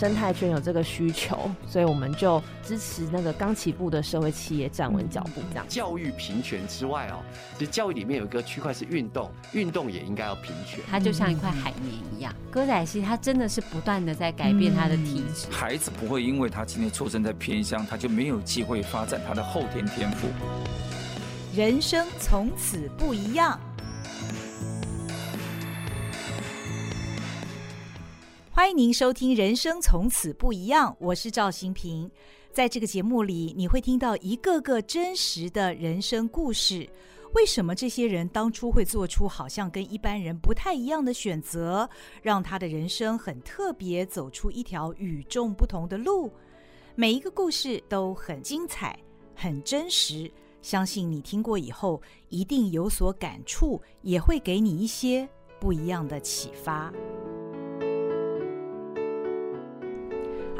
生态圈有这个需求，所以我们就支持那个刚起步的社会企业站稳脚步。这样，教育平权之外哦，其实教育里面有一个区块是运动，运动也应该要平权。它就像一块海绵一样，歌仔戏它真的是不断的在改变它的体质。孩子不会因为他今天出生在偏乡，他就没有机会发展他的后天天赋。人生从此不一样。欢迎您收听《人生从此不一样》，我是赵新平。在这个节目里，你会听到一个个真实的人生故事。为什么这些人当初会做出好像跟一般人不太一样的选择，让他的人生很特别，走出一条与众不同的路？每一个故事都很精彩，很真实。相信你听过以后，一定有所感触，也会给你一些不一样的启发。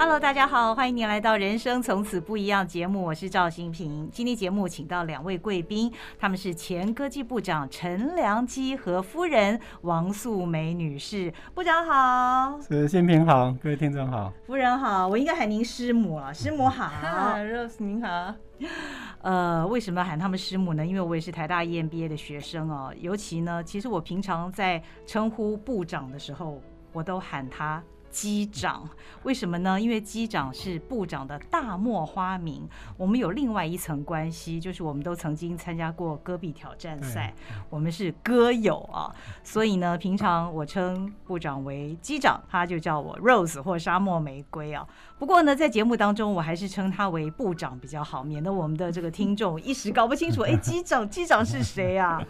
Hello，大家好，欢迎您来到《人生从此不一样》节目，我是赵新平。今天节目请到两位贵宾，他们是前科技部长陈良基和夫人王素梅女士。部长好，是新平好，各位听众好，夫人好，我应该喊您师母啊，师母好，Rose 您好。呃，为什么喊他们师母呢？因为我也是台大 EMBA 的学生哦。尤其呢，其实我平常在称呼部长的时候，我都喊他。机长，为什么呢？因为机长是部长的大漠花名。我们有另外一层关系，就是我们都曾经参加过戈壁挑战赛，我们是歌友啊。所以呢，平常我称部长为机长，他就叫我 Rose 或沙漠玫瑰啊。不过呢，在节目当中，我还是称他为部长比较好，免得我们的这个听众一时搞不清楚，哎，机长，机长是谁啊？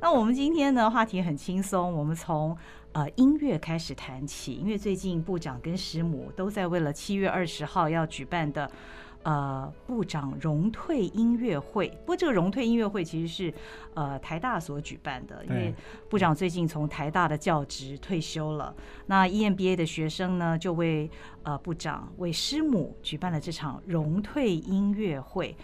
那我们今天呢，话题很轻松，我们从。呃，音乐开始谈起，因为最近部长跟师母都在为了七月二十号要举办的呃部长荣退音乐会。不过这个荣退音乐会其实是呃台大所举办的，因为部长最近从台大的教职退休了。那 EMBA 的学生呢，就为呃部长为师母举办了这场荣退音乐会。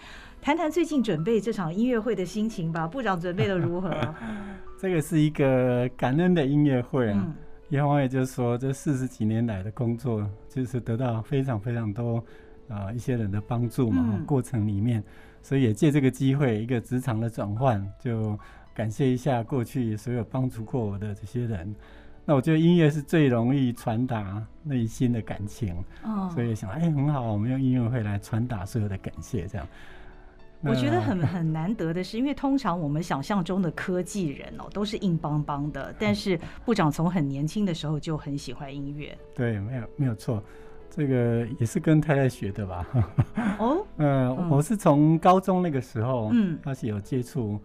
谈谈最近准备这场音乐会的心情吧，部长准备的如何？这个是一个感恩的音乐会啊，一方面就是说，这四十几年来的工作，就是得到非常非常多啊、呃、一些人的帮助嘛，嗯、过程里面，所以也借这个机会，一个职场的转换，就感谢一下过去所有帮助过我的这些人。那我觉得音乐是最容易传达内心的感情，哦、所以想，哎，很好，我们用音乐会来传达所有的感谢，这样。我觉得很很难得的是，因为通常我们想象中的科技人哦，都是硬邦邦的。但是部长从很年轻的时候就很喜欢音乐。对，没有没有错，这个也是跟太太学的吧？哦，呃，我是从高中那个时候，嗯，开始有接触，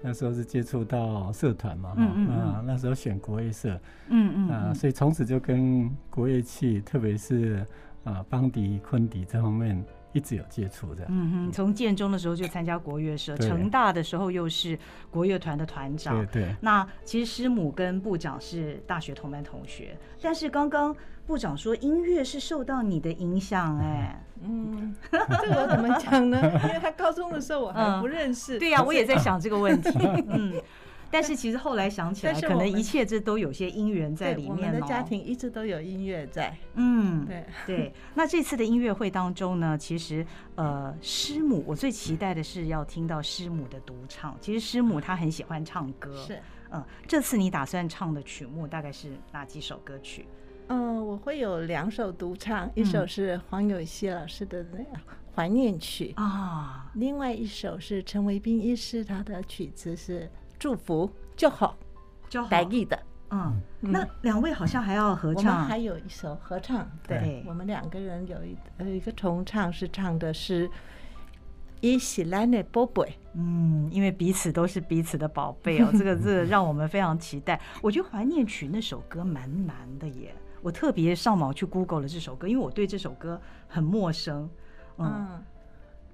那时候是接触到社团嘛，嗯嗯，啊，那时候选国乐社，嗯嗯，啊，所以从此就跟国乐器，特别是啊邦迪、昆迪这方面。一直有接触的，嗯哼，从建中的时候就参加国乐社，成大的时候又是国乐团的团长，对对。那其实师母跟部长是大学同班同学，但是刚刚部长说音乐是受到你的影响，哎，嗯，这个我怎么讲呢？因为他高中的时候我还不认识，对呀，我也在想这个问题，嗯。但是其实后来想起来，可能一切这都有些因缘在里面。我们的家庭一直都有音乐在。嗯，对对。那这次的音乐会当中呢，其实呃，师母我最期待的是要听到师母的独唱。其实师母她很喜欢唱歌。是。嗯，这次你打算唱的曲目大概是哪几首歌曲？嗯，我会有两首独唱，一首是黄有希老师的那个怀念曲啊，另外一首是陈维斌医师他的曲子是。祝福就好，就好。台语的，嗯，那两位好像还要合唱，还有一首合唱。对，我们两个人有一呃一个重唱，是唱的是《伊是咱的宝贝》。嗯，因为彼此都是彼此的宝贝哦，这个这个让我们非常期待。我觉得怀念曲那首歌蛮难的耶，我特别上网去 Google 了这首歌，因为我对这首歌很陌生。嗯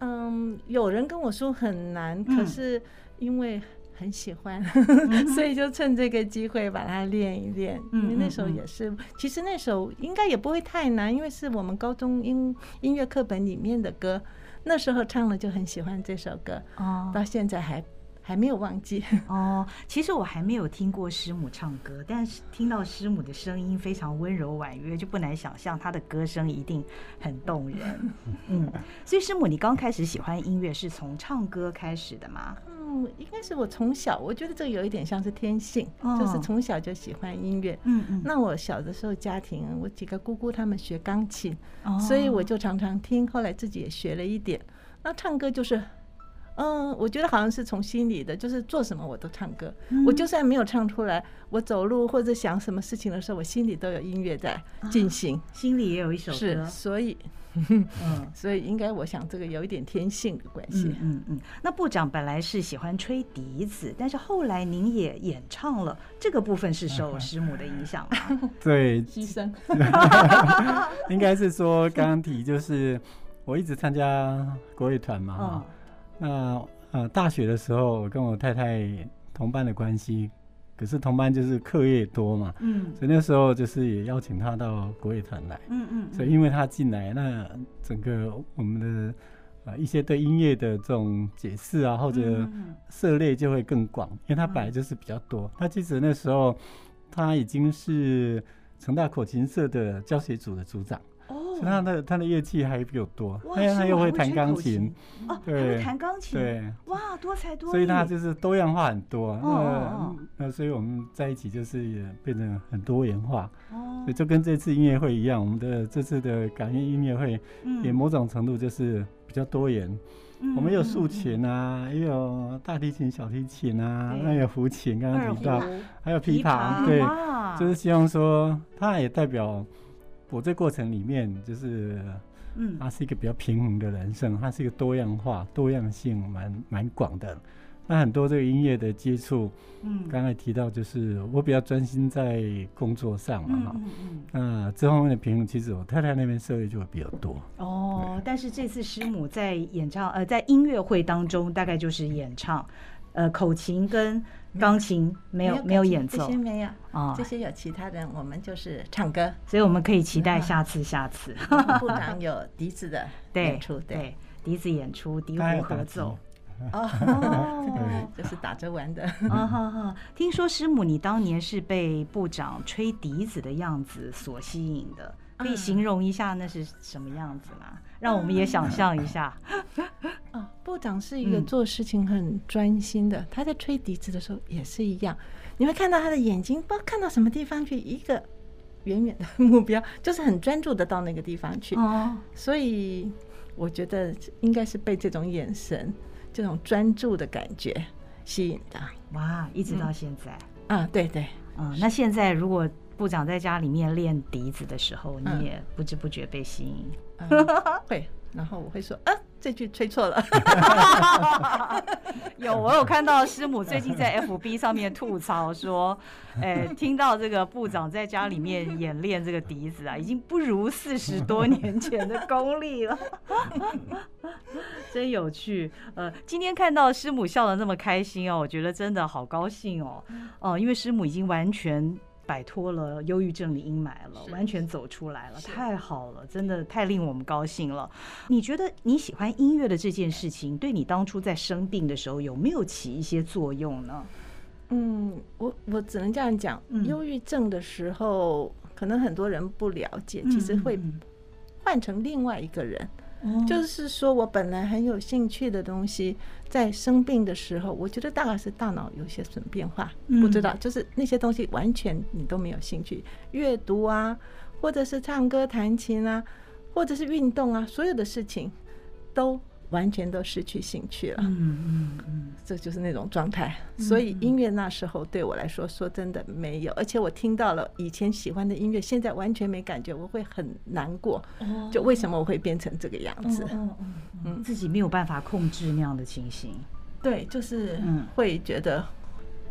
嗯，有人跟我说很难，可是因为。很喜欢，所以就趁这个机会把它练一练。因为那首也是，其实那首应该也不会太难，因为是我们高中音音乐课本里面的歌。那时候唱了就很喜欢这首歌，哦到现在还还没有忘记哦。其实我还没有听过师母唱歌，但是听到师母的声音非常温柔婉约，就不难想象她的歌声一定很动人。嗯，所以师母，你刚开始喜欢音乐是从唱歌开始的吗？嗯，应该是我从小，我觉得这个有一点像是天性，哦、就是从小就喜欢音乐。嗯嗯。那我小的时候家庭，我几个姑姑他们学钢琴，哦、所以我就常常听，后来自己也学了一点。那唱歌就是。嗯，我觉得好像是从心里的，就是做什么我都唱歌。嗯、我就算没有唱出来，我走路或者想什么事情的时候，我心里都有音乐在进行，啊，心里也有一首歌。是，所以，嗯，所以应该我想这个有一点天性的关系。嗯嗯，嗯。那部长本来是喜欢吹笛子，但是后来您也演唱了，这个部分是受师母的影响吗？对，牺牲。应该是说刚刚提就是我一直参加国乐团嘛。哦那呃，大学的时候，我跟我太太同班的关系，可是同班就是课业多嘛，嗯，所以那时候就是也邀请他到国乐团来，嗯嗯，所以因为他进来，那整个我们的呃一些对音乐的这种解释啊，或者涉猎就会更广，因为他本来就是比较多。他其实那时候他已经是成大口琴社的教学组的组长。他的他的乐器还比我多，他他又会弹钢琴，哦，对，弹钢琴，对，哇，多才多艺，所以他就是多样化很多。那那所以我们在一起就是也变成很多元化。哦，所以就跟这次音乐会一样，我们的这次的感恩音乐会，也某种程度就是比较多元。我们有竖琴啊，也有大提琴、小提琴啊，那有胡琴，刚刚提到，还有琵琶，对，就是希望说它也代表。我这过程里面，就是，嗯，他是一个比较平衡的人生，他是一个多样化、多样性蛮蛮广的。那很多这个音乐的接触，嗯，刚才提到就是我比较专心在工作上嘛，哈，嗯嗯，那这方面的平衡，其实我太太那边涉猎就会比较多。哦，但是这次师母在演唱，呃，在音乐会当中，大概就是演唱。呃，口琴跟钢琴没有没有演奏，这些没有。啊，这些有其他人，我们就是唱歌，所以我们可以期待下次下次。部长有笛子的 演出，对，笛子演出，笛胡合奏，哦，就是打着玩的。啊哈哈，听说师母你当年是被部长吹笛子的样子所吸引的，可以形容一下那是什么样子吗？让我们也想象一下。啊，部长是一个做事情很专心的。他在吹笛子的时候也是一样，你会看到他的眼睛，不知道看到什么地方去，一个远远的 目标，就是很专注的到那个地方去。哦，所以我觉得应该是被这种眼神、这种专注的感觉吸引的。哇，一直到现在。啊，对对，嗯，那现在如果部长在家里面练笛子的时候，你也不知不觉被吸引。会，然后我会说，啊，这句吹错了。有，我有看到师母最近在 FB 上面吐槽说，哎，听到这个部长在家里面演练这个笛子啊，已经不如四十多年前的功力了，真有趣。呃，今天看到师母笑得那么开心哦，我觉得真的好高兴哦。哦，因为师母已经完全。摆脱了忧郁症的阴霾了，完全走出来了，太好了，真的太令我们高兴了。你觉得你喜欢音乐的这件事情，对你当初在生病的时候有没有起一些作用呢？嗯，我我只能这样讲，忧郁症的时候，可能很多人不了解，其实会换成另外一个人。就是说，我本来很有兴趣的东西，在生病的时候，我觉得大概是大脑有些什么变化，不知道，就是那些东西完全你都没有兴趣，阅读啊，或者是唱歌弹琴啊，或者是运动啊，所有的事情都。完全都失去兴趣了，嗯嗯嗯，这就是那种状态。所以音乐那时候对我来说，说真的没有，而且我听到了以前喜欢的音乐，现在完全没感觉，我会很难过。就为什么我会变成这个样子？嗯嗯，自己没有办法控制那样的情形。对，就是会觉得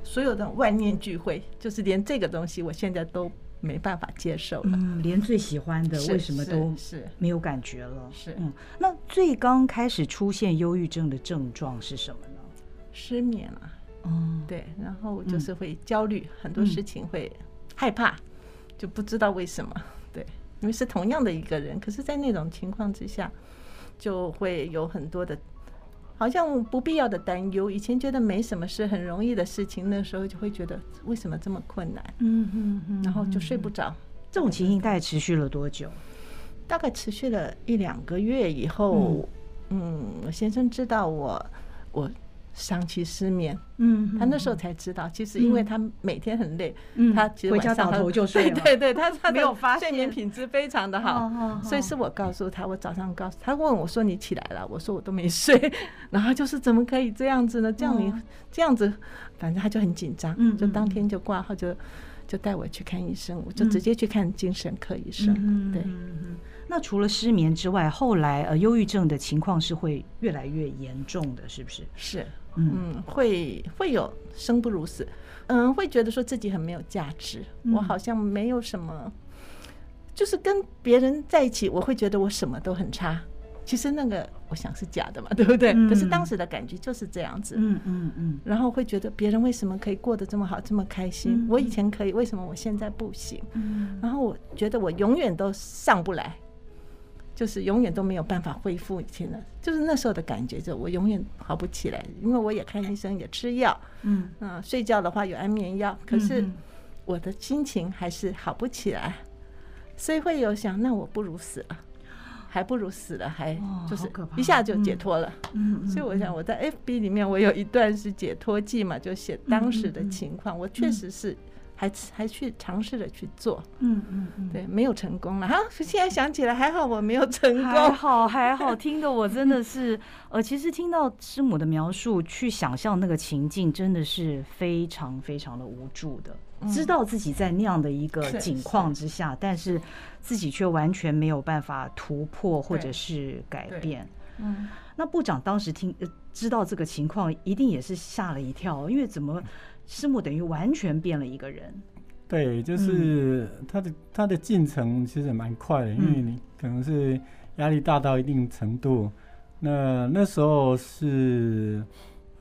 所有的万念俱灰，就是连这个东西，我现在都。没办法接受了，嗯，连最喜欢的为什么都是没有感觉了？是，嗯，那最刚开始出现忧郁症的症状是什么呢？失眠啊，嗯，对，然后就是会焦虑，很多事情会害怕，就不知道为什么，对，因为是同样的一个人，可是，在那种情况之下，就会有很多的好像不必要的担忧。以前觉得没什么事，很容易的事情，那时候就会觉得为什么这么困难？嗯嗯嗯，然后就睡不着。这种情形大概持续了多久？大概持续了一两个月以后，嗯，我先生知道我我。长期失眠，嗯，他那时候才知道，其实因为他每天很累，嗯，他其实回家倒头就睡，对对，他他没有发现。睡眠品质非常的好，所以是我告诉他，我早上告诉他，问我说你起来了，我说我都没睡，然后就是怎么可以这样子呢？这样你这样子，反正他就很紧张，嗯，就当天就挂号，就就带我去看医生，我就直接去看精神科医生，对。那除了失眠之外，后来呃，忧郁症的情况是会越来越严重的，是不是？是，嗯，会会有生不如死，嗯，会觉得说自己很没有价值，嗯、我好像没有什么，就是跟别人在一起，我会觉得我什么都很差。其实那个我想是假的嘛，对不对？嗯、可是当时的感觉就是这样子，嗯嗯嗯，然后会觉得别人为什么可以过得这么好，这么开心？嗯、我以前可以，为什么我现在不行？嗯、然后我觉得我永远都上不来。就是永远都没有办法恢复以前的，就是那时候的感觉，就我永远好不起来，因为我也看医生，也吃药，嗯。嗯，睡觉的话有安眠药，可是我的心情还是好不起来，所以会有想，那我不如死了，还不如死了，还就是一下就解脱了，嗯，所以我想我在 FB 里面我有一段是解脱记嘛，就写当时的情况，我确实是。还还去尝试着去做，嗯嗯嗯，对，没有成功了哈。现在想起来还好，我没有成功，还好还好。听得我真的是，呃，其实听到师母的描述，去想象那个情境，真的是非常非常的无助的。知道自己在那样的一个境况之下，但是自己却完全没有办法突破或者是改变。嗯，那部长当时听知道这个情况，一定也是吓了一跳，因为怎么？师母等于完全变了一个人，对，就是他的、嗯、他的进程其实蛮快的，因为你可能是压力大到一定程度，那那时候是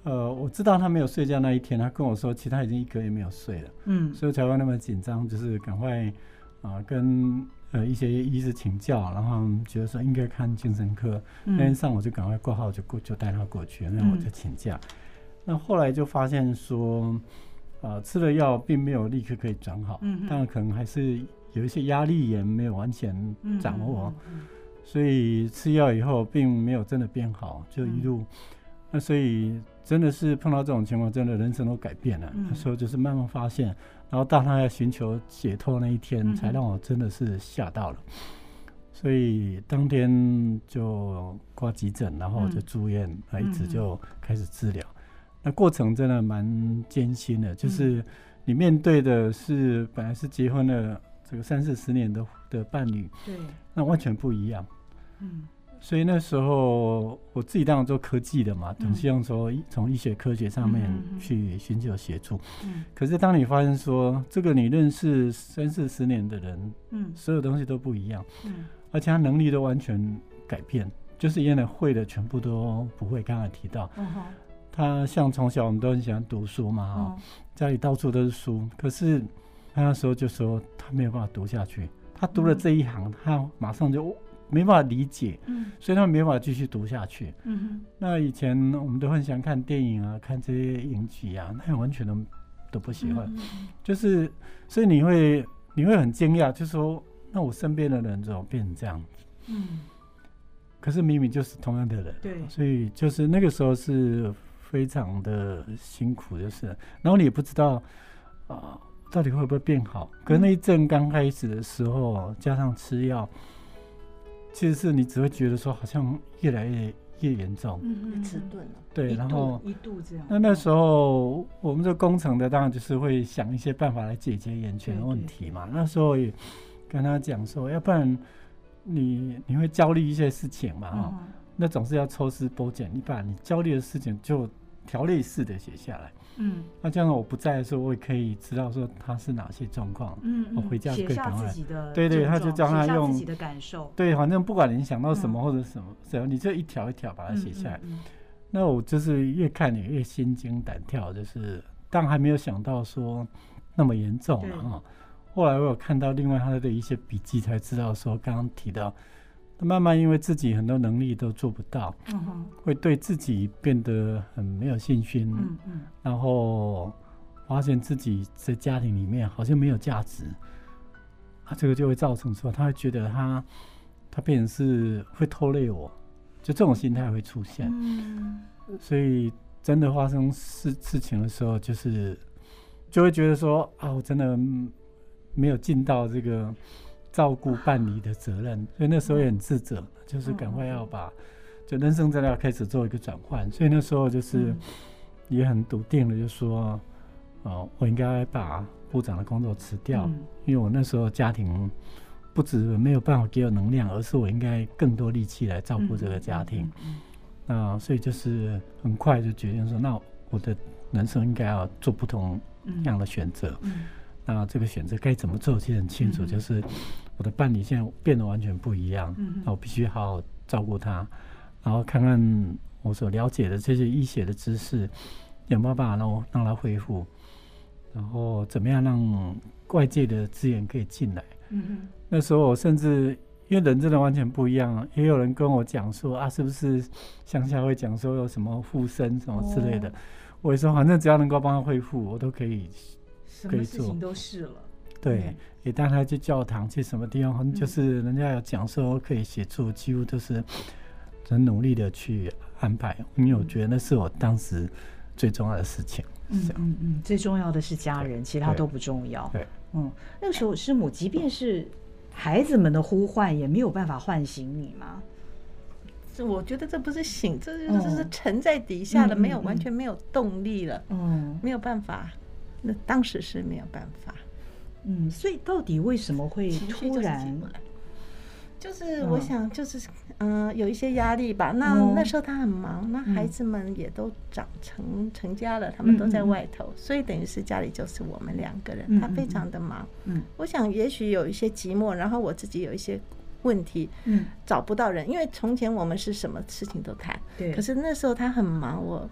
呃，我知道他没有睡觉那一天，他跟我说，其他已经一个月没有睡了，嗯，所以才会那么紧张，就是赶快啊、呃、跟呃一些医师请教，然后觉得说应该看精神科，嗯、那天上午就赶快挂号就过就带他过去，那我就请假。嗯那后来就发现说，呃，吃了药并没有立刻可以转好，嗯，但可能还是有一些压力也没有完全掌握，所以吃药以后并没有真的变好，就一路，那所以真的是碰到这种情况，真的人生都改变了。那时候就是慢慢发现，然后到他要寻求解脱那一天，才让我真的是吓到了，所以当天就挂急诊，然后就住院，那一直就开始治疗。那过程真的蛮艰辛的，就是你面对的是本来是结婚了这个三四十年的的伴侣，对，那完全不一样，嗯，所以那时候我自己当然做科技的嘛，总希望说从医学科学上面去寻求协助，嗯，可是当你发现说这个你认识三四十年的人，嗯，所有东西都不一样，嗯，而且他能力都完全改变，就是原来会的全部都不会，刚才提到，嗯他像从小我们都很喜欢读书嘛，哈，家里到处都是书。可是他那时候就说他没有办法读下去，他读了这一行，他马上就没办法理解，所以他没办法继续读下去。那以前我们都很喜欢看电影啊，看这些影集啊，他完全都都不喜欢。就是所以你会你会很惊讶，就是说那我身边的人怎么变成这样子？嗯可是明明就是同样的人，对，所以就是那个时候是。非常的辛苦，就是，然后你也不知道啊、呃，到底会不会变好。可是那一阵刚开始的时候，加上吃药，其实是你只会觉得说，好像越来越越严重，嗯，迟钝了。对，然后一度这样。那那时候我们这工程的当然就是会想一些办法来解决眼前的问题嘛。那时候也跟他讲说，要不然你你会焦虑一些事情嘛，哈、嗯，那总是要抽丝剥茧，你把你焦虑的事情就条列式的写下来，嗯，那这样我不在的时候，我也可以知道说他是哪些状况，嗯，我回家可以赶快，对对，他就叫他用自己的感受，对，反正不管你想到什么或者什么，只要你这一条一条把它写下来。那我就是越看你越心惊胆跳，就是但还没有想到说那么严重了啊。后来我有看到另外他的一些笔记，才知道说刚刚提到慢慢因为自己很多能力都做不到，嗯，会对自己变得很没有信心，嗯嗯，然后发现自己在家庭里面好像没有价值，啊，这个就会造成说，他会觉得他他变成是会拖累我，就这种心态会出现，嗯，所以真的发生事事情的时候，就是就会觉得说啊，我真的没有尽到这个。照顾伴侣的责任，所以那时候也很自责，就是赶快要把，就人生真的要开始做一个转换，所以那时候就是也很笃定的就说，哦，我应该把部长的工作辞掉，因为我那时候家庭不止没有办法给我能量，而是我应该更多力气来照顾这个家庭，那所以就是很快就决定说，那我的人生应该要做不同样的选择。那这个选择该怎么做，其实很清楚，就是我的伴侣现在变得完全不一样，那我必须好好照顾他，然后看看我所了解的这些医学的知识有没有办法让我让他恢复，然后怎么样让外界的资源可以进来。那时候我甚至因为人真的完全不一样，也有人跟我讲说啊，是不是乡下会讲说有什么附身什么之类的，我也说反正只要能够帮他恢复，我都可以。什么事情都是了，对，也带他去教堂，去什么地方，就是人家有讲说可以协助，几乎都是很努力的去安排，因为我觉得那是我当时最重要的事情。嗯嗯嗯，最重要的是家人，其他都不重要。对，嗯，那个时候师母，即便是孩子们的呼唤，也没有办法唤醒你吗？这我觉得这不是醒，这就是沉在底下了，没有完全没有动力了，嗯，没有办法。那当时是没有办法，嗯，所以到底为什么会突然？就是我想，就是嗯，有一些压力吧。那那时候他很忙，那孩子们也都长成成家了，他们都在外头，所以等于是家里就是我们两个人。他非常的忙，嗯，我想也许有一些寂寞，然后我自己有一些问题，嗯，找不到人，因为从前我们是什么事情都谈，对，可是那时候他很忙，我。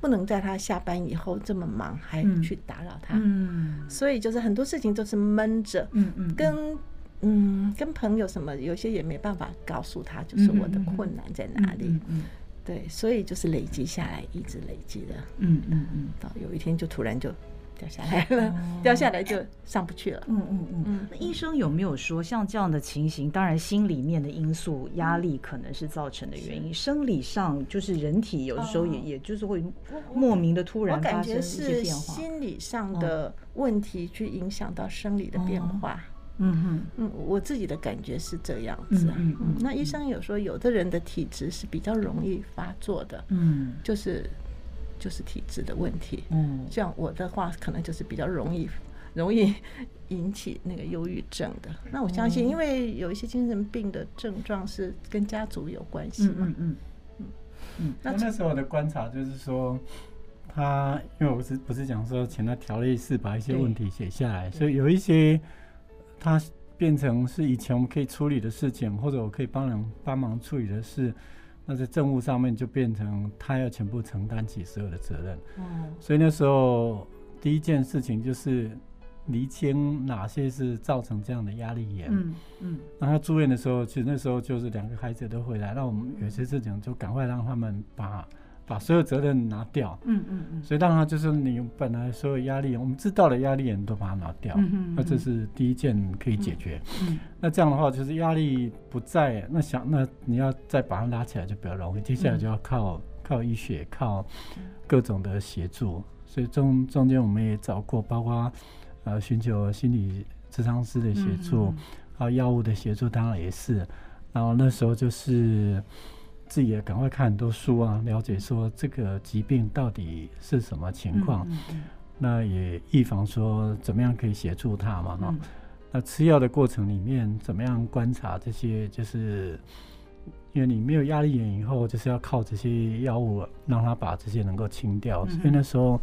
不能在他下班以后这么忙还去打扰他，嗯，所以就是很多事情都是闷着，嗯嗯，跟嗯跟朋友什么有些也没办法告诉他，就是我的困难在哪里，嗯，对，所以就是累积下来，一直累积的，嗯嗯嗯，到有一天就突然就。掉下来了，掉下来就上不去了。嗯嗯嗯嗯。那医生有没有说，像这样的情形，当然心里面的因素、压力可能是造成的原因，生理上就是人体有的时候也也就是会莫名的突然发生一些变化。心理上的问题去影响到生理的变化。嗯嗯嗯，我自己的感觉是这样子。嗯嗯。那医生有说，有的人的体质是比较容易发作的。嗯，就是。就是体质的问题，嗯，像我的话，可能就是比较容易，容易 引起那个忧郁症的。那我相信，因为有一些精神病的症状是跟家族有关系嘛，嗯嗯嗯嗯。那那时候我的观察就是说，他因为我是不是讲说，请他条列式把一些问题写下来，所以有一些他变成是以前我们可以处理的事情，或者我可以帮人帮忙处理的事。那在政务上面就变成他要全部承担起所有的责任，嗯，所以那时候第一件事情就是厘清哪些是造成这样的压力源，嗯嗯，然后他住院的时候，其实那时候就是两个孩子都回来，那我们有些事情就赶快让他们把。把所有责任拿掉，嗯嗯嗯，所以当然就是你本来所有压力，我们知道的压力也都把它拿掉，嗯嗯，那这是第一件可以解决，嗯，那这样的话就是压力不在，那想那你要再把它拉起来就比较容易，接下来就要靠靠医学，靠各种的协助，所以中中间我们也找过，包括呃寻求心理咨商师的协助，还有药物的协助，当然也是，然后那时候就是。自己也赶快看很多书啊，了解说这个疾病到底是什么情况，嗯嗯嗯、那也预防说怎么样可以协助他嘛哈。嗯、那吃药的过程里面怎么样观察这些，就是因为你没有压力源以后，就是要靠这些药物让他把这些能够清掉。嗯、所以那时候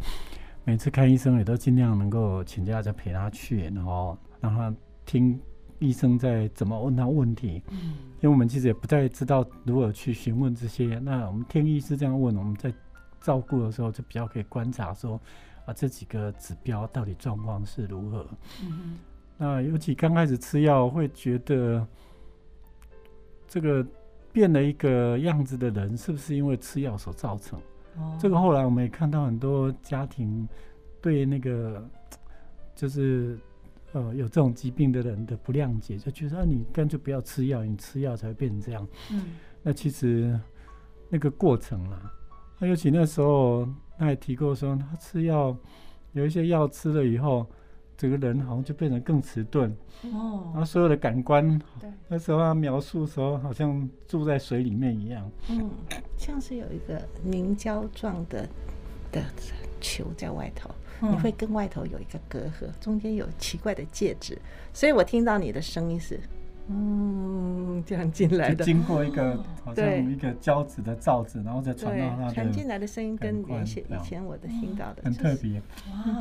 每次看医生也都尽量能够请假再陪他去，然后让他听。医生在怎么问他问题？嗯，因为我们其实也不太知道如何去询问这些。那我们听医师这样问，我们在照顾的时候就比较可以观察说，啊，这几个指标到底状况是如何？嗯，那尤其刚开始吃药会觉得，这个变了一个样子的人，是不是因为吃药所造成？哦，这个后来我们也看到很多家庭对那个就是呃有这种疾病的人的不谅解，就觉得啊，你干脆不要吃药，你吃药才会变成这样。嗯，那其实那个过程啦，那尤其那时候他还提过说，他吃药有一些药吃了以后。整个人好像就变得更迟钝。哦，然后所有的感官，对，那时候他描述的时候，好像住在水里面一样，嗯，像是有一个凝胶状的的球在外头，嗯，你会跟外头有一个隔阂，中间有奇怪的介质，所以我听到你的声音是。嗯，这样进来的，经过一个 好像一个胶质的罩子，然后再传到它的传进来的声音跟原先以前我的听到的很特别。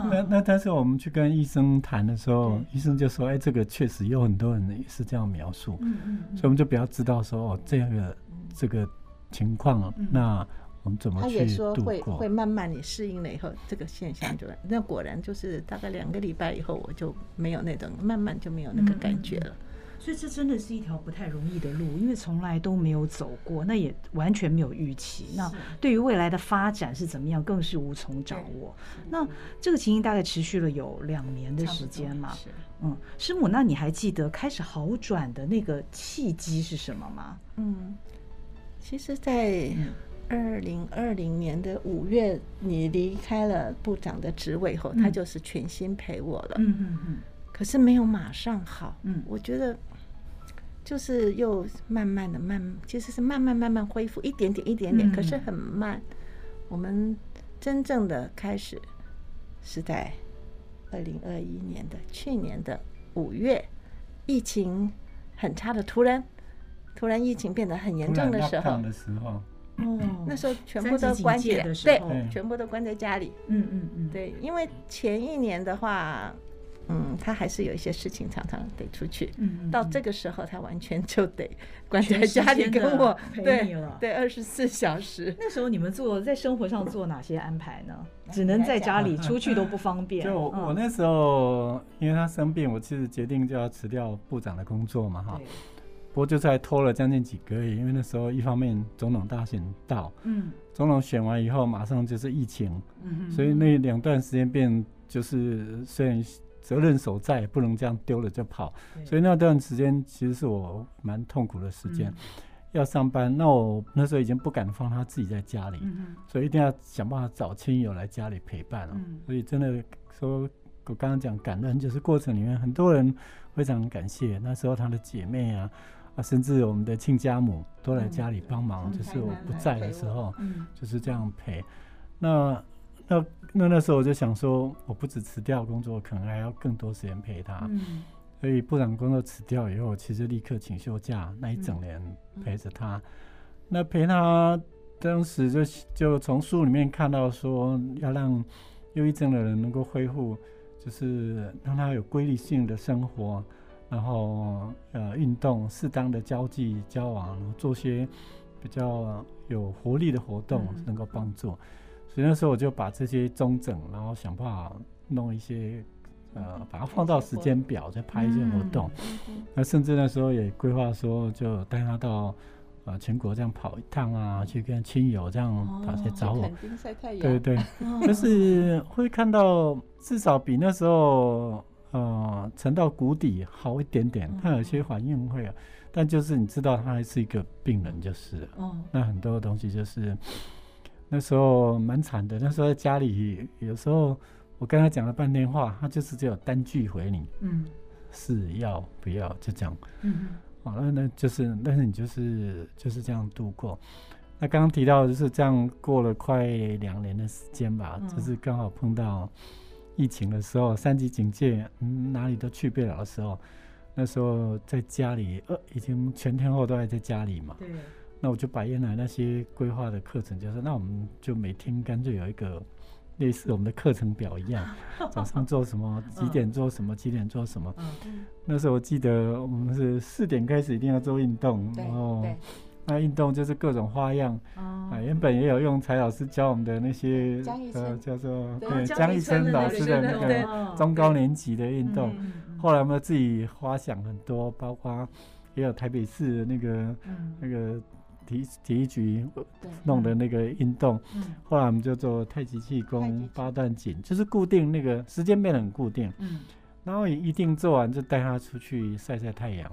那那但是我们去跟医生谈的时候，医生就说：“哎，这个确实有很多人也是这样描述。”嗯嗯，所以我们就比较知道说哦，这样的这个情况，那我们怎么去？他也说会会慢慢你适应了以后，这个现象就那果然就是大概两个礼拜以后，我就没有那种慢慢就没有那个感觉了。所以这真的是一条不太容易的路，因为从来都没有走过，那也完全没有预期。那对于未来的发展是怎么样，更是无从掌握。那这个情形大概持续了有两年的时间嘛？嗯，师母，那你还记得开始好转的那个契机是什么吗？嗯，其实，在二零二零年的五月，你离开了部长的职位后，他就是全心陪我了。嗯嗯嗯。可是没有马上好。嗯，我觉得。就是又慢慢的慢，其实是慢慢慢慢恢复一点点一点点，可是很慢。我们真正的开始是在二零二一年的去年的五月，疫情很差的，突然突然疫情变得很严重的时候，那时候全部都关起来，对，全部都关在家里。嗯嗯嗯，对，因为前一年的话。嗯，他还是有一些事情常常得出去。嗯，到这个时候，他完全就得关在家里跟我陪你了。对，二十四小时。那时候你们做在生活上做哪些安排呢？只能在家里，出去都不方 便。就我那时候，因为他生病，我其实决定就要辞掉部长的工作嘛，哈。不过就是还拖了将近几个月，因为那时候一方面总统大选到，嗯，总统选完以后马上就是疫情，嗯，所以那两段时间变就是虽然。责任所在，不能这样丢了就跑。所以那段时间其实是我蛮痛苦的时间，要上班。那我那时候已经不敢放他自己在家里，嗯所以一定要想办法找亲友来家里陪伴了。所以真的说，我刚刚讲感恩，就是过程里面很多人非常感谢。那时候他的姐妹啊，啊，甚至我们的亲家母都来家里帮忙，就是我不在的时候，就是这样陪。那。那那那时候我就想说，我不止辞掉工作，可能还要更多时间陪他。嗯。所以部长工作辞掉以后，其实立刻请休假，那一整年陪着他。那陪他当时就就从书里面看到说，要让忧郁症的人能够恢复，就是让他有规律性的生活，然后呃运动，适当的交际交往，做些比较有活力的活动，能够帮助。所以那时候我就把这些中整，然后想办法弄一些，呃，把它放到时间表，再拍一些活动。那甚至那时候也规划说，就带他到呃全国这样跑一趟啊，去跟亲友这样打些招呼。对对对，就是会看到至少比那时候呃沉到谷底好一点点。他有些反应会啊，但就是你知道他还是一个病人，就是。哦那很多东西就是。那时候蛮惨的，那时候在家里，有时候我跟他讲了半天话，他就是只有单句回你，嗯，是要不要就这样，嗯，好了，那就是，但是你就是就是这样度过。那刚刚提到就是这样过了快两年的时间吧，嗯、就是刚好碰到疫情的时候，三级警戒，嗯，哪里都去不了的时候，那时候在家里，呃，已经全天候都还在家里嘛，对。那我就把原来那些规划的课程，就是那我们就每天干脆有一个类似我们的课程表一样，早上做什么，几点做什么，几点做什么。那时候我记得我们是四点开始一定要做运动，然后那运动就是各种花样。啊，原本也有用柴老师教我们的那些呃叫做对江一生老师的那个中高年级的运动，后来我们自己花想很多，包括。也有台北市的那个、嗯、那个体体育局弄的那个运动。嗯、后来我们就做太极气功、八段锦，就是固定那个时间变得很固定。嗯、然后一定做完就带他出去晒晒太阳。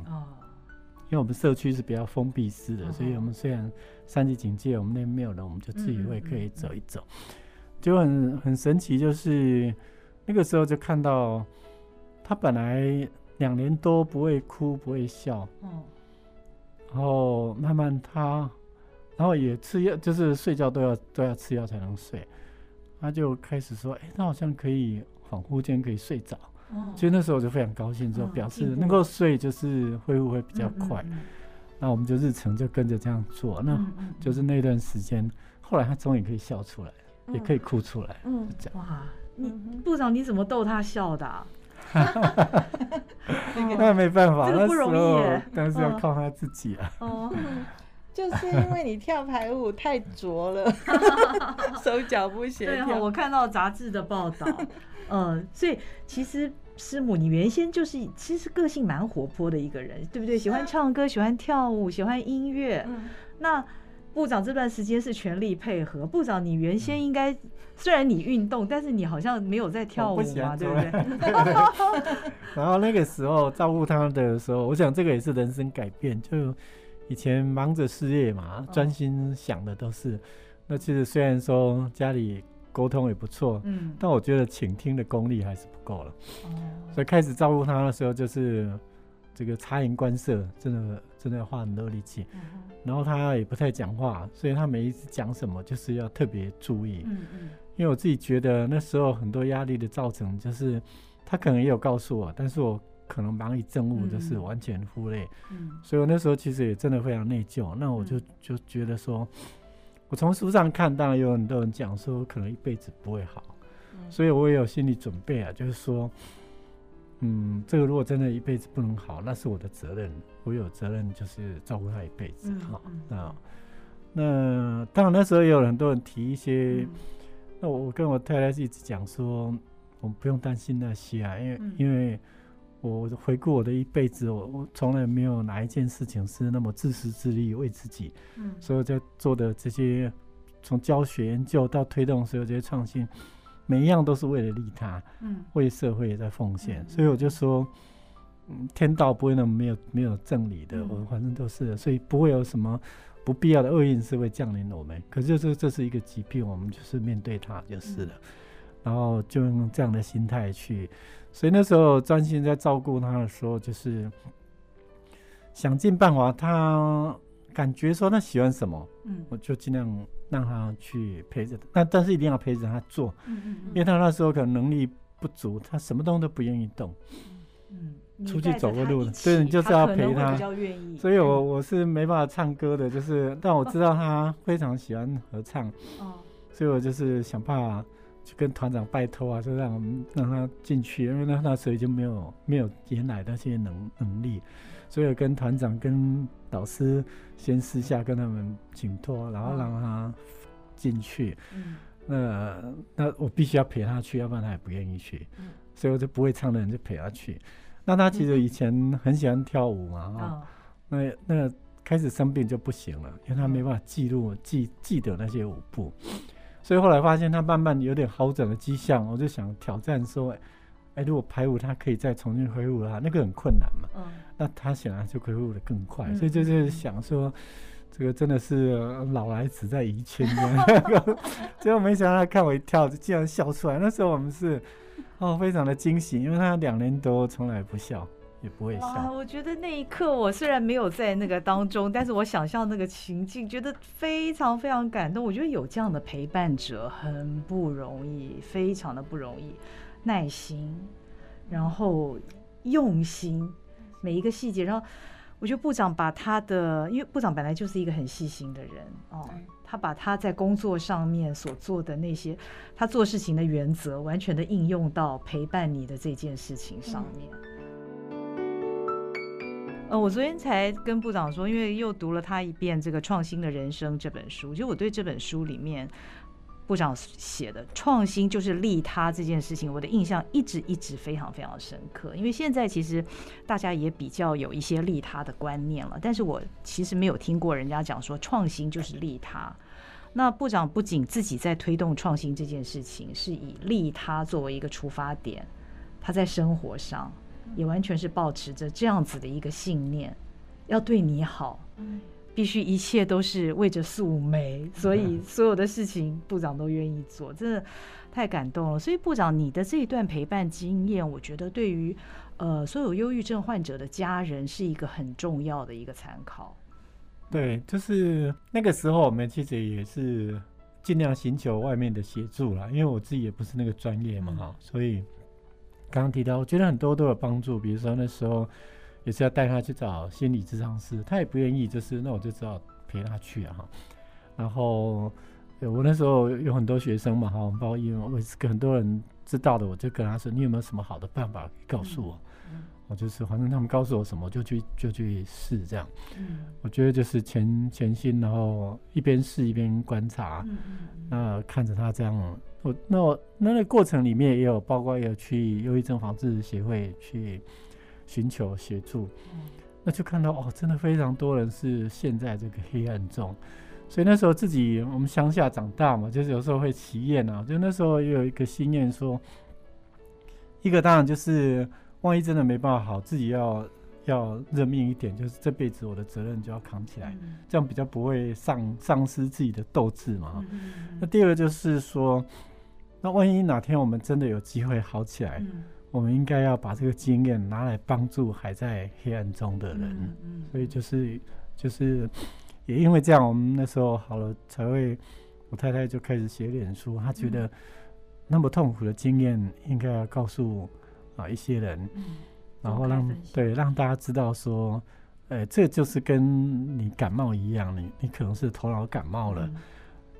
为我们社区是比较封闭式的，嗯、所以我们虽然三级警戒，我们那边没有人，我们就自己会可以走一走，就很很神奇。就是那个时候就看到他本来两年多不会哭不会笑，嗯、然后慢慢他，然后也吃药，就是睡觉都要都要吃药才能睡，他就开始说，哎，他好像可以恍惚间可以睡着。所以那时候我就非常高兴，就表示能够睡就是恢复会比较快。那我们就日程就跟着这样做，那就是那段时间，后来他终于可以笑出来，也可以哭出来。嗯，这样。哇，你部长你怎么逗他笑的？那没办法，那 不容易，但是要靠他自己啊。哦，就是因为你跳排舞太拙了，手脚不协调。我看到杂志的报道。嗯，所以其实师母，你原先就是其实个性蛮活泼的一个人，对不对？喜欢唱歌，喜欢跳舞，喜欢音乐。嗯、那部长这段时间是全力配合。部长，你原先应该、嗯、虽然你运动，但是你好像没有在跳舞嘛，对不对？然后那个时候照顾他的时候，我想这个也是人生改变。就以前忙着事业嘛，专心想的都是。哦、那其实虽然说家里。沟通也不错，嗯，但我觉得倾听的功力还是不够了，哦，所以开始照顾他的时候，就是这个察言观色，真的真的要花很多力气，嗯，然后他也不太讲话，所以他每一次讲什么就是要特别注意，嗯嗯，因为我自己觉得那时候很多压力的造成，就是他可能也有告诉我，但是我可能忙于政务，就是完全忽略，嗯，所以我那时候其实也真的非常内疚，那我就就觉得说。我从书上看，到有很多人讲说可能一辈子不会好，嗯、所以我也有心理准备啊，就是说，嗯，这个如果真的一辈子不能好，那是我的责任，我有责任就是照顾他一辈子哈。那那当然那时候也有很多人提一些，嗯、那我跟我太太一直讲说，我们不用担心那些啊，因为、嗯、因为。我回顾我的一辈子，我我从来没有哪一件事情是那么自私自利为自己，嗯，所以在做的这些，从教学研究到推动所有这些创新，每一样都是为了利他，嗯，为社会也在奉献，嗯、所以我就说，嗯，天道不会那么没有没有正理的，我反正都是，所以不会有什么不必要的厄运是会降临我们，可是这这是一个疾病，我们就是面对它就是了，嗯、然后就用这样的心态去。所以那时候专心在照顾他的时候，就是想尽办法。他感觉说他喜欢什么，嗯，我就尽量让他去陪着他。那但是一定要陪着他做，嗯嗯，因为他那时候可能能力不足，他什么东西都不愿意动，嗯，出去走个路，对，你就是要陪他。所以我我是没办法唱歌的，就是，但我知道他非常喜欢合唱，哦，所以我就是想办法。就跟团长拜托啊，就让我们让他进去，因为那那时候已经没有没有原来那些能能力，所以跟团长跟导师先私下跟他们请托，然后让他进去。嗯，那那我必须要陪他去，要不然他也不愿意去。嗯，所以我就不会唱的人就陪他去。那他其实以前很喜欢跳舞嘛，哦，那那开始生病就不行了，因为他没办法记录记记得那些舞步。所以后来发现他慢慢有点好转的迹象，我就想挑战说，哎、欸，如果排舞他可以再重新恢复的话，那个很困难嘛。嗯。那他显然就恢复的更快，嗯、所以就是想说，这个真的是老来只在宜亲。结果没想到他看我一跳，就竟然笑出来。那时候我们是哦，非常的惊喜，因为他两年多从来不笑。也不会笑。我觉得那一刻，我虽然没有在那个当中，但是我想象那个情境，觉得非常非常感动。我觉得有这样的陪伴者很不容易，非常的不容易，耐心，然后用心，每一个细节。然后我觉得部长把他的，因为部长本来就是一个很细心的人哦，他把他在工作上面所做的那些，他做事情的原则，完全的应用到陪伴你的这件事情上面。我昨天才跟部长说，因为又读了他一遍这个《创新的人生》这本书，就我对这本书里面部长写的创新就是利他这件事情，我的印象一直一直非常非常深刻。因为现在其实大家也比较有一些利他的观念了，但是我其实没有听过人家讲说创新就是利他。那部长不仅自己在推动创新这件事情，是以利他作为一个出发点，他在生活上也完全是保持着这样子的一个信念，要对你好。必须一切都是为着素梅，所以 所有的事情部长都愿意做，真的太感动了。所以部长，你的这一段陪伴经验，我觉得对于呃所有忧郁症患者的家人是一个很重要的一个参考。对，就是那个时候我们其实也是尽量寻求外面的协助啦，因为我自己也不是那个专业嘛哈，所以刚刚提到，我觉得很多都有帮助，比如说那时候。也是要带他去找心理咨商师，他也不愿意，就是那我就只好陪他去啊哈。然后我那时候有很多学生嘛哈，包括因为我是很多人知道的，我就跟他说：“你有没有什么好的办法告诉我？”我就是反正他们告诉我什么，我就去就去试这样。我觉得就是全全心，然后一边试一边观察，那看着他这样，我那我那个过程里面也有包括有去忧郁症防治协会去。寻求协助，那就看到哦，真的非常多人是陷在这个黑暗中，所以那时候自己我们乡下长大嘛，就是有时候会祈愿啊，就那时候也有一个心愿说，一个当然就是万一真的没办法好，自己要要认命一点，就是这辈子我的责任就要扛起来，这样比较不会丧丧失自己的斗志嘛。那第二个就是说，那万一哪天我们真的有机会好起来。我们应该要把这个经验拿来帮助还在黑暗中的人，所以就是就是也因为这样，我们那时候好了才会，我太太就开始写脸书，她觉得那么痛苦的经验应该要告诉啊一些人，然后让对让大家知道说，呃，这就是跟你感冒一样，你你可能是头脑感冒了，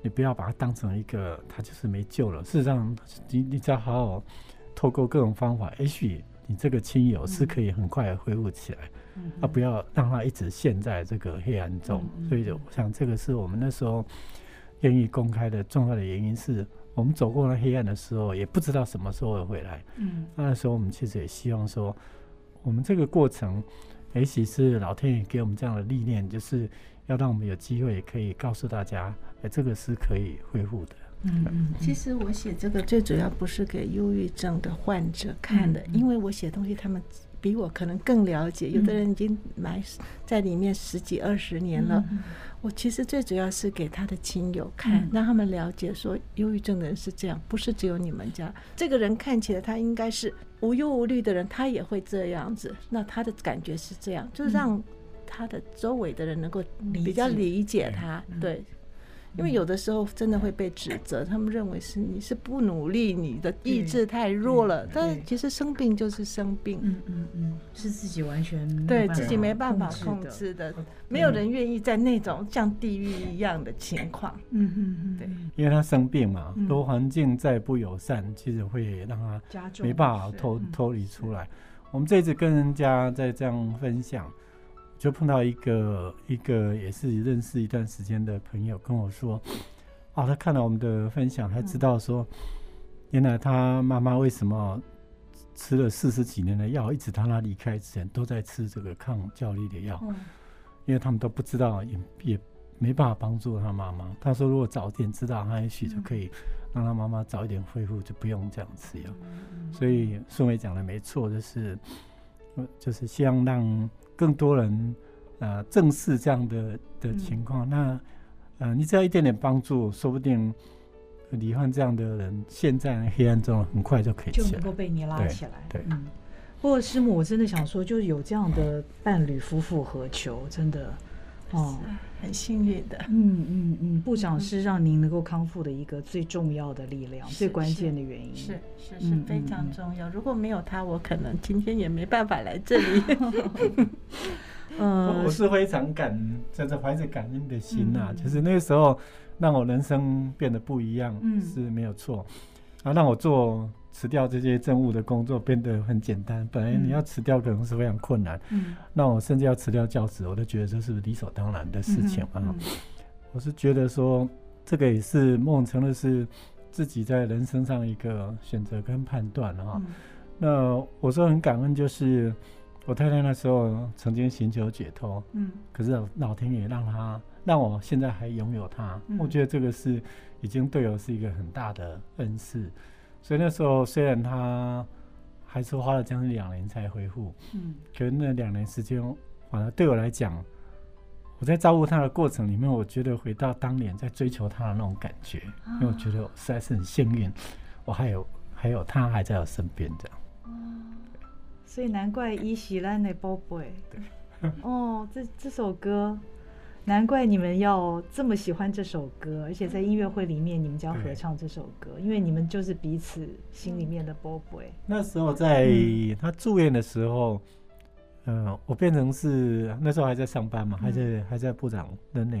你不要把它当成一个他就是没救了，事实上你你只要好好。透过各种方法，也许你这个亲友是可以很快恢复起来，嗯、啊，不要让他一直陷在这个黑暗中。嗯、所以，我想这个是我们那时候愿意公开的重要的原因，是我们走过了黑暗的时候，也不知道什么时候会回来。嗯，那时候我们其实也希望说，我们这个过程，也许是老天爷给我们这样的历练，就是要让我们有机会可以告诉大家，哎，这个是可以恢复的。嗯嗯，其实我写这个最主要不是给忧郁症的患者看的，因为我写东西他们比我可能更了解，有的人已经埋在里面十几二十年了。我其实最主要是给他的亲友看，让他们了解说忧郁症的人是这样，不是只有你们家这个人看起来他应该是无忧无虑的人，他也会这样子。那他的感觉是这样，就是让他的周围的人能够比较理解他，对。因为有的时候真的会被指责，他们认为是你是不努力，你的意志太弱了。但是其实生病就是生病，嗯嗯嗯，是自己完全对自己没办法控制的，没有人愿意在那种像地狱一样的情况。嗯嗯嗯，对，因为他生病嘛，如果环境再不友善，其实会让他没办法脱脱离出来。我们这次跟人家在这样分享。就碰到一个一个也是认识一段时间的朋友跟我说，啊，他看了我们的分享，他知道说，原来他妈妈为什么吃了四十几年的药，一直到他离开之前都在吃这个抗焦虑的药，因为他们都不知道，也也没办法帮助他妈妈。他说，如果早点知道，他也许就可以让他妈妈早一点恢复，就不用这样吃药。所以顺伟讲的没错，就是就是希望让。更多人，呃，正视这样的的情况，嗯、那，呃，你只要一点点帮助，说不定罹患这样的人，现在黑暗中，很快就可以就能够被你拉起来。对，对嗯。不过师母，我真的想说，就是有这样的伴侣，夫复何求？真的，哦，很幸运的。嗯嗯嗯，部长是让您能够康复的一个最重要的力量，最关键的原因。是是是，是非常重要。如果没有他，我可能今天也没办法来这里。嗯，我是非常感，就是怀着感恩的心呐、啊。嗯、就是那个时候，让我人生变得不一样，是没有错。啊，让我做辞掉这些政务的工作变得很简单。本来你要辞掉可能是非常困难，嗯，那我甚至要辞掉教职，我都觉得这是理所当然的事情啊。我是觉得说，这个也是某种程度是自己在人生上一个选择跟判断哈。嗯、那我说很感恩，就是我太太那时候曾经寻求解脱，嗯，可是老天爷让她让我现在还拥有她，嗯、我觉得这个是已经对我是一个很大的恩赐。所以那时候虽然他还是花了将近两年才恢复，嗯，可是那两年时间，反而对我来讲。我在照顾他的过程里面，我觉得回到当年在追求他的那种感觉，因为我觉得我实在是很幸运，我还有还有他还在我身边这样。所以难怪伊喜兰的宝贝。对。哦，这这首歌，难怪你们要这么喜欢这首歌，而且在音乐会里面你们将合唱这首歌，因为你们就是彼此心里面的宝贝。那时候在他住院的时候。嗯，我变成是那时候还在上班嘛，还在还在部长任内，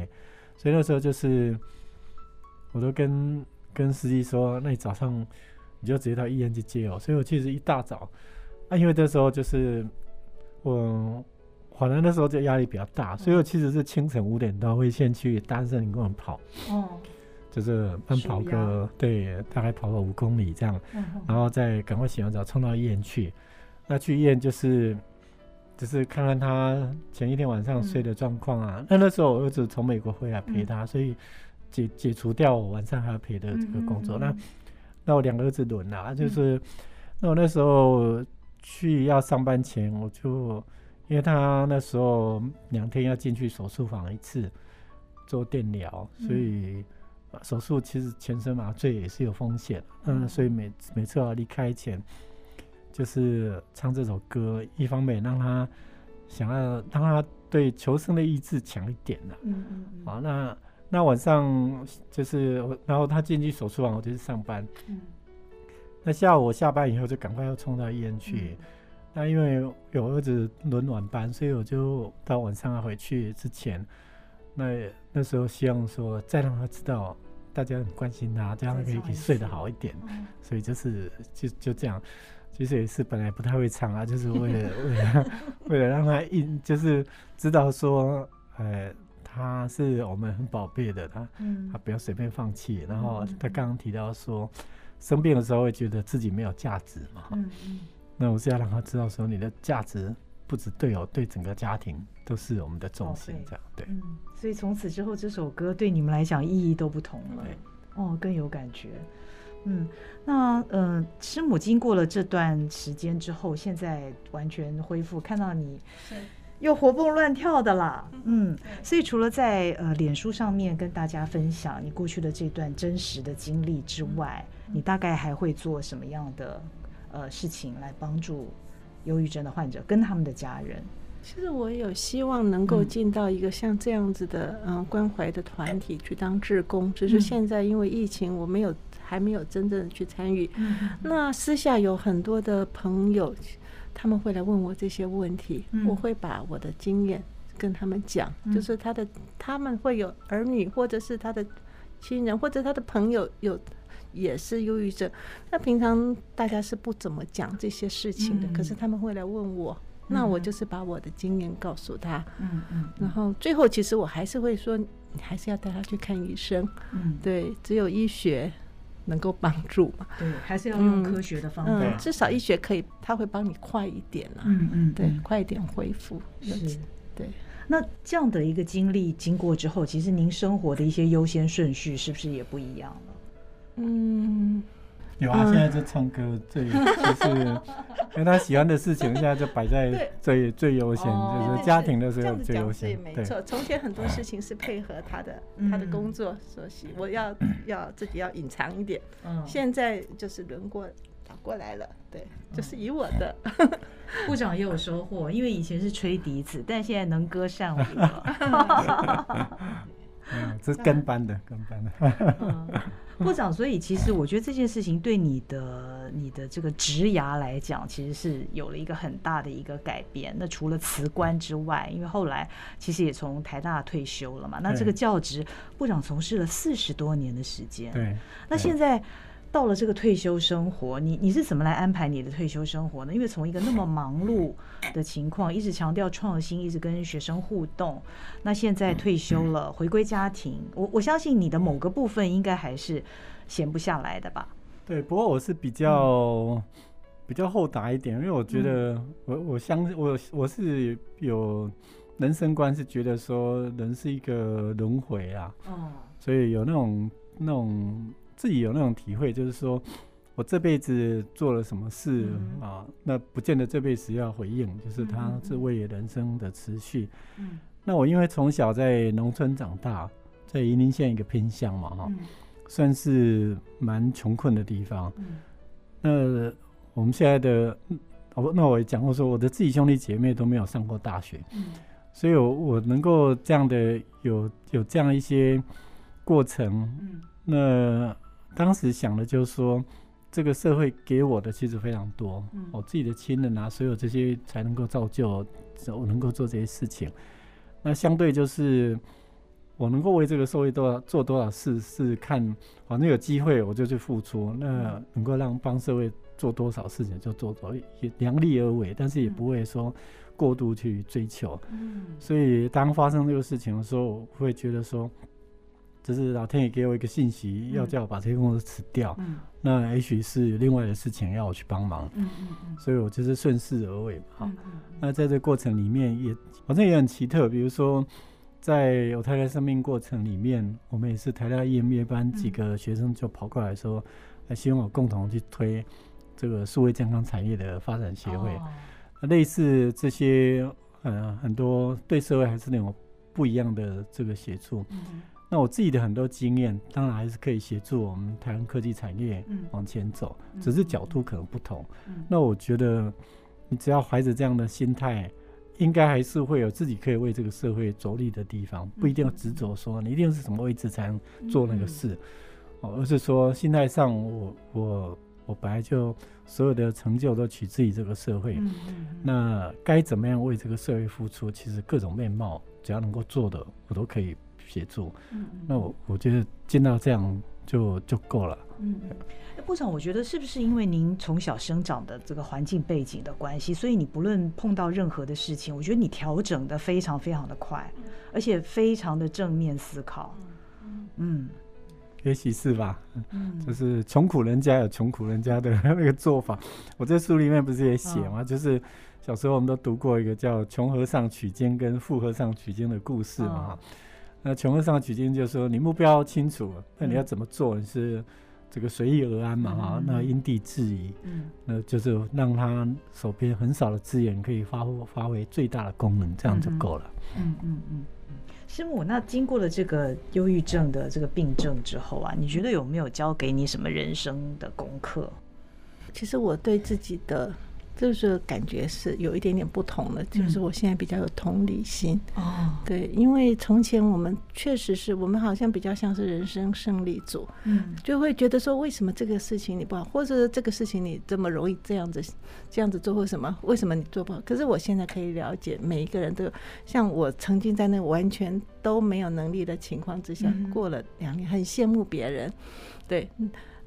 所以那时候就是，我都跟跟司机说，那你早上你就直接到医院去接我。所以我其实一大早，啊，因为那时候就是我，反正那时候就压力比较大，所以我其实是清晨五点多会先去大安森林公园跑，哦，就是慢跑个对，大概跑个五公里这样，然后再赶快洗完澡冲到医院去，那去医院就是。就是看看他前一天晚上睡的状况啊。那、嗯、那时候我儿子从美国回来陪他，嗯、所以解解除掉我晚上还要陪的这个工作。嗯。嗯嗯那那我两个儿子轮了，就是、嗯、那我那时候去要上班前，我就因为他那时候两天要进去手术房一次做电疗，所以手术其实全身麻醉也是有风险。嗯，嗯，所以每每次要离开前。就是唱这首歌，一方面让他想要让他对求生的意志强一点了。嗯嗯嗯。好，那那晚上就是，然后他进去手术房，我就去上班。嗯。那下午我下班以后就赶快要冲到医院去。嗯。那因为有儿子轮晚班，所以我就到晚上要回去之前，那那时候希望说再让他知道大家很关心他，这样可以可以睡得好一点。嗯。所以就是就就这样。其实也是本来不太会唱啊，就是为了为了 为了让他一就是知道说，呃，他是我们很宝贝的，他、嗯、他不要随便放弃。然后他刚刚提到说，生病的时候会觉得自己没有价值嘛，嗯嗯、那我是要让他知道说，你的价值不止对我，对整个家庭都是我们的重心，这样对。嗯，所以从此之后，这首歌对你们来讲意义都不同了，对哦，更有感觉。嗯，那呃，师母经过了这段时间之后，现在完全恢复，看到你又活蹦乱跳的啦。嗯，所以除了在呃脸书上面跟大家分享你过去的这段真实的经历之外，你大概还会做什么样的呃事情来帮助忧郁症的患者跟他们的家人？其实我有希望能够进到一个像这样子的嗯关怀的团体去当志工，只是现在因为疫情，我没有。还没有真正的去参与，那私下有很多的朋友，他们会来问我这些问题，我会把我的经验跟他们讲，就是他的他们会有儿女，或者是他的亲人，或者他的朋友有也是忧郁症，那平常大家是不怎么讲这些事情的，可是他们会来问我，那我就是把我的经验告诉他，嗯嗯，然后最后其实我还是会说，你还是要带他去看医生，嗯，对，只有医学。能够帮助嘛？对，还是要用科学的方法。嗯，至少医学可以，他会帮你快一点啊。嗯嗯，对，快一点恢复。是，对。那这样的一个经历经过之后，其实您生活的一些优先顺序是不是也不一样了？嗯。有啊，现在就唱歌最 就是，因为他喜欢的事情现在就摆在最最优先，就是家庭的时候最优先。没错，从前很多事情是配合他的他的工作所需，我要要自己要隐藏一点。嗯现在就是轮过倒过来了，对，就是以我的。部长也有收获，因为以前是吹笛子，但现在能歌善舞了。嗯，这是跟班的，跟班的。部长，所以其实我觉得这件事情对你的你的这个职涯来讲，其实是有了一个很大的一个改变。那除了辞官之外，因为后来其实也从台大退休了嘛，那这个教职部长从事了四十多年的时间。对，那现在到了这个退休生活，你你是怎么来安排你的退休生活呢？因为从一个那么忙碌的情况，一直强调创新，一直跟学生互动，那现在退休了，回归家庭，我我相信你的某个部分应该还是闲不下来的吧？对，不过我是比较比较厚达一点，因为我觉得我我相信我我是有人生观，是觉得说人是一个轮回啊，哦，所以有那种那种。自己有那种体会，就是说我这辈子做了什么事、嗯、啊，那不见得这辈子要回应，就是他是为人生的持续。嗯，那我因为从小在农村长大，在宜林县一个偏乡嘛，哈、嗯，算是蛮穷困的地方。嗯，那我们现在的，我那我也讲过说，我的自己兄弟姐妹都没有上过大学。嗯，所以我我能够这样的有有这样一些过程，嗯，那。当时想的就是说，这个社会给我的其实非常多，嗯、我自己的亲人啊，所有这些才能够造就我能够做这些事情。那相对就是我能够为这个社会多少做多少事，是看反正有机会我就去付出。那能够让帮社会做多少事情就做多，也量力而为，但是也不会说过度去追求。嗯、所以当发生这个事情的时候，我会觉得说。只是老天爷给我一个信息，要叫我把这些工作辞掉。嗯、那也许是有另外的事情要我去帮忙。嗯嗯嗯、所以我就是顺势而为嘛。好，那在这个过程里面也，反正也很奇特。比如说，在我太太生病过程里面，我们也是台大 EMBA 班几个学生就跑过来说，还希望我共同去推这个数位健康产业的发展协会。哦、类似这些，呃，很多对社会还是那种不一样的这个协助。嗯那我自己的很多经验，当然还是可以协助我们台湾科技产业往前走，嗯、只是角度可能不同。嗯、那我觉得，你只要怀着这样的心态，应该还是会有自己可以为这个社会着力的地方，不一定要执着说你一定是什么位置才能做那个事，哦、嗯，而是说心态上我，我我我本来就所有的成就都取自于这个社会，那该怎么样为这个社会付出，其实各种面貌，只要能够做的，我都可以。协助，嗯，那我我觉得见到这样就就够了。嗯，部长，我觉得是不是因为您从小生长的这个环境背景的关系，所以你不论碰到任何的事情，我觉得你调整的非常非常的快，而且非常的正面思考。嗯，也许是吧。嗯，就是穷苦人家有穷苦人家的那个做法。我在书里面不是也写吗？就是小时候我们都读过一个叫“穷和尚取经”跟“富和尚取经”的故事嘛。那穷和尚取经就是说，你目标清楚，那你要怎么做？你是这个随遇而安嘛，哈、嗯，那因地制宜，嗯，那就是让他手边很少的资源可以发挥发挥最大的功能，这样就够了。嗯嗯嗯嗯。师母，那经过了这个忧郁症的这个病症之后啊，你觉得有没有教给你什么人生的功课？其实我对自己的。就是感觉是有一点点不同的，就是我现在比较有同理心。哦，对，因为从前我们确实是我们好像比较像是人生胜利组，嗯，就会觉得说，为什么这个事情你不好，或者这个事情你这么容易这样子这样子做，或什么？为什么你做不好？可是我现在可以了解每一个人都像我曾经在那完全都没有能力的情况之下过了两年，很羡慕别人，对。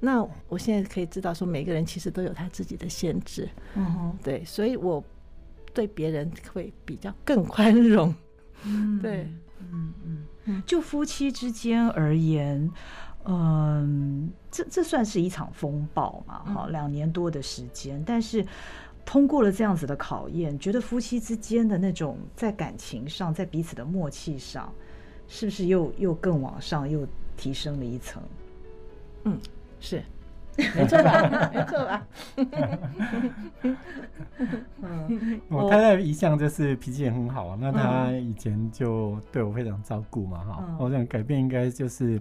那我现在可以知道，说每个人其实都有他自己的限制，对，所以我对别人会比较更宽容，嗯，对，嗯嗯嗯，就夫妻之间而言，嗯，这这算是一场风暴嘛，哈，两年多的时间，但是通过了这样子的考验，觉得夫妻之间的那种在感情上，在彼此的默契上，是不是又又更往上，又提升了一层？嗯。是，没错吧？没错吧？嗯，我太太一向就是脾气也很好，那她以前就对我非常照顾嘛，哈、嗯。我想改变应该就是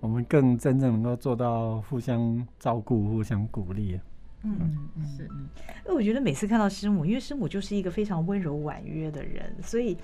我们更真正能够做到互相照顾、互相鼓励。嗯嗯是。那我觉得每次看到师母，因为师母就是一个非常温柔婉约的人，所以。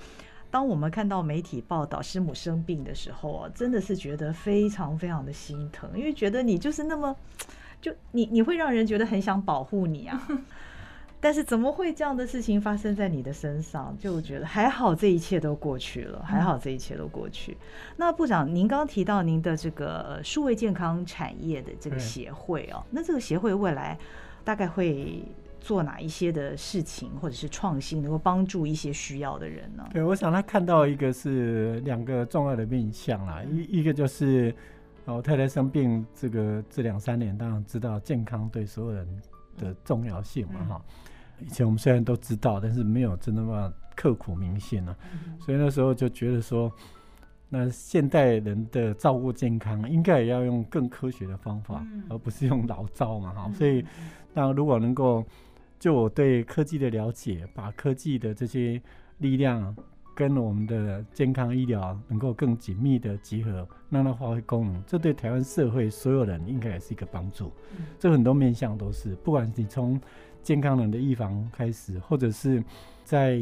当我们看到媒体报道师母生病的时候啊，真的是觉得非常非常的心疼，因为觉得你就是那么，就你你会让人觉得很想保护你啊。但是怎么会这样的事情发生在你的身上？就觉得还好，这一切都过去了，还好这一切都过去。嗯、那部长，您刚刚提到您的这个数位健康产业的这个协会哦，那这个协会未来大概会做哪一些的事情，或者是创新，能够帮助一些需要的人呢？对，我想他看到一个是两个重要的面向啦，一一个就是我太太生病，这个这两三年，当然知道健康对所有人的重要性嘛，哈。以前我们虽然都知道，但是没有真的那么刻苦铭心啊。所以那时候就觉得说，那现代人的照顾健康，应该也要用更科学的方法，而不是用老招嘛，哈。所以，那如果能够。就我对科技的了解，把科技的这些力量跟我们的健康医疗能够更紧密的结合，让它发挥功能，这对台湾社会所有人应该也是一个帮助。这很多面向都是，不管你从健康人的预防开始，或者是在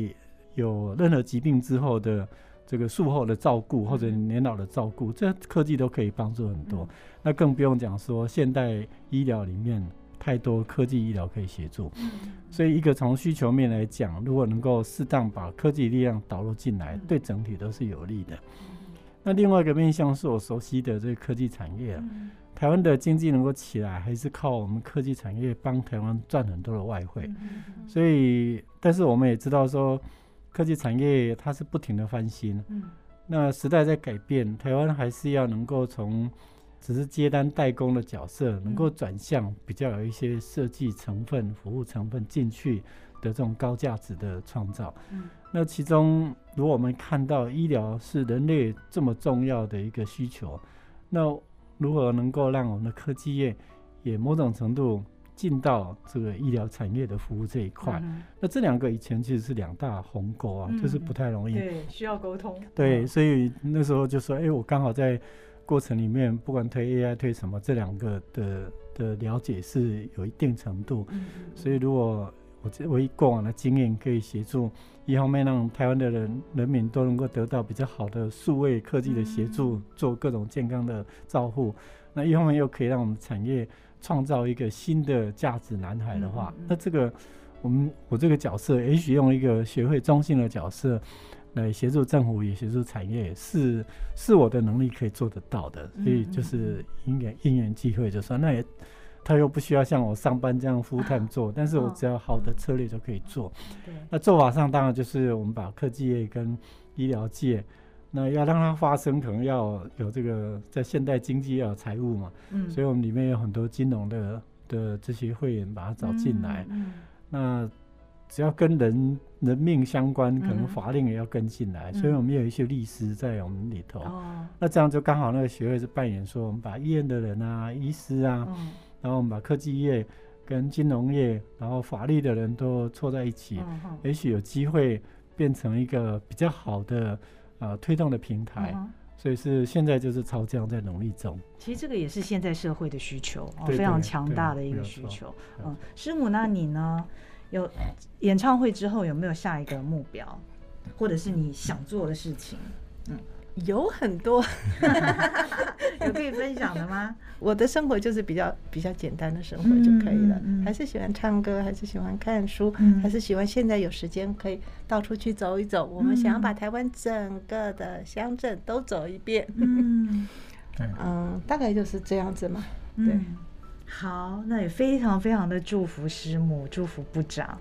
有任何疾病之后的这个术后的照顾，或者年老的照顾，这科技都可以帮助很多。那更不用讲说现代医疗里面。太多科技医疗可以协助，所以一个从需求面来讲，如果能够适当把科技力量导入进来，对整体都是有利的。那另外一个面向是我熟悉的这个科技产业，台湾的经济能够起来，还是靠我们科技产业帮台湾赚很多的外汇。所以，但是我们也知道说，科技产业它是不停的翻新，那时代在改变，台湾还是要能够从。只是接单代工的角色，能够转向比较有一些设计成分、服务成分进去的这种高价值的创造。那其中，如果我们看到医疗是人类这么重要的一个需求，那如何能够让我们的科技业也某种程度进到这个医疗产业的服务这一块？那这两个以前其实是两大鸿沟啊，就是不太容易。对，需要沟通。对，所以那时候就说，哎，我刚好在。过程里面，不管推 AI 推什么，这两个的的了解是有一定程度。所以，如果我我以过往的经验，可以协助一方面让台湾的人人民都能够得到比较好的数位科技的协助，做各种健康的照护，那一方面又可以让我们产业创造一个新的价值蓝海的话，那这个我们我这个角色也许用一个学会中心的角色。来协助政府，也协助产业，是是我的能力可以做得到的，所以就是因缘因缘际会，就说那也他又不需要像我上班这样 full time 做，但是我只要好的策略就可以做。那做法上当然就是我们把科技业跟医疗界，那要让它发生，可能要有这个在现代经济要有财务嘛，所以我们里面有很多金融的的这些会员把它找进来，那。只要跟人人命相关，可能法令也要跟进来，嗯、所以我们有一些律师在我们里头。嗯、那这样就刚好那个学会是扮演说，我们把医院的人啊、医师啊，嗯、然后我们把科技业跟金融业，然后法律的人都凑在一起，也许有机会变成一个比较好的呃推动的平台。嗯、所以是现在就是朝这样在努力中。其实这个也是现在社会的需求，哦、非常强大的一个需求。嗯，师母，那你呢？有演唱会之后有没有下一个目标，或者是你想做的事情？嗯，有很多，有可以分享的吗？我的生活就是比较比较简单的生活就可以了，嗯嗯嗯、还是喜欢唱歌，还是喜欢看书，嗯、还是喜欢现在有时间可以到处去走一走。嗯、我们想要把台湾整个的乡镇都走一遍。嗯，嗯，大概就是这样子嘛。对。嗯好，那也非常非常的祝福师母，祝福部长，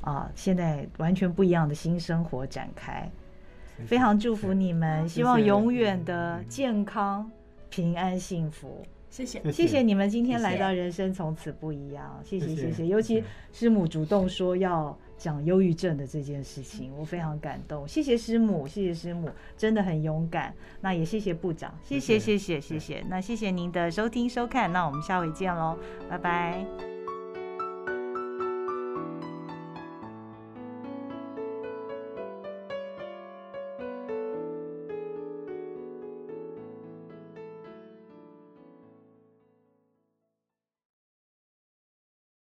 啊，现在完全不一样的新生活展开，非常祝福你们，希望永远的健康、平安、幸福。谢谢，谢谢你们今天来到人生从此不一样，谢谢谢谢，尤其师母主动说要讲忧郁症的这件事情，我非常感动，谢谢师母，谢谢师母，真的很勇敢。那也谢谢部长，谢谢。谢谢谢谢，那谢谢您的收听收看，那我们下回见喽，拜拜。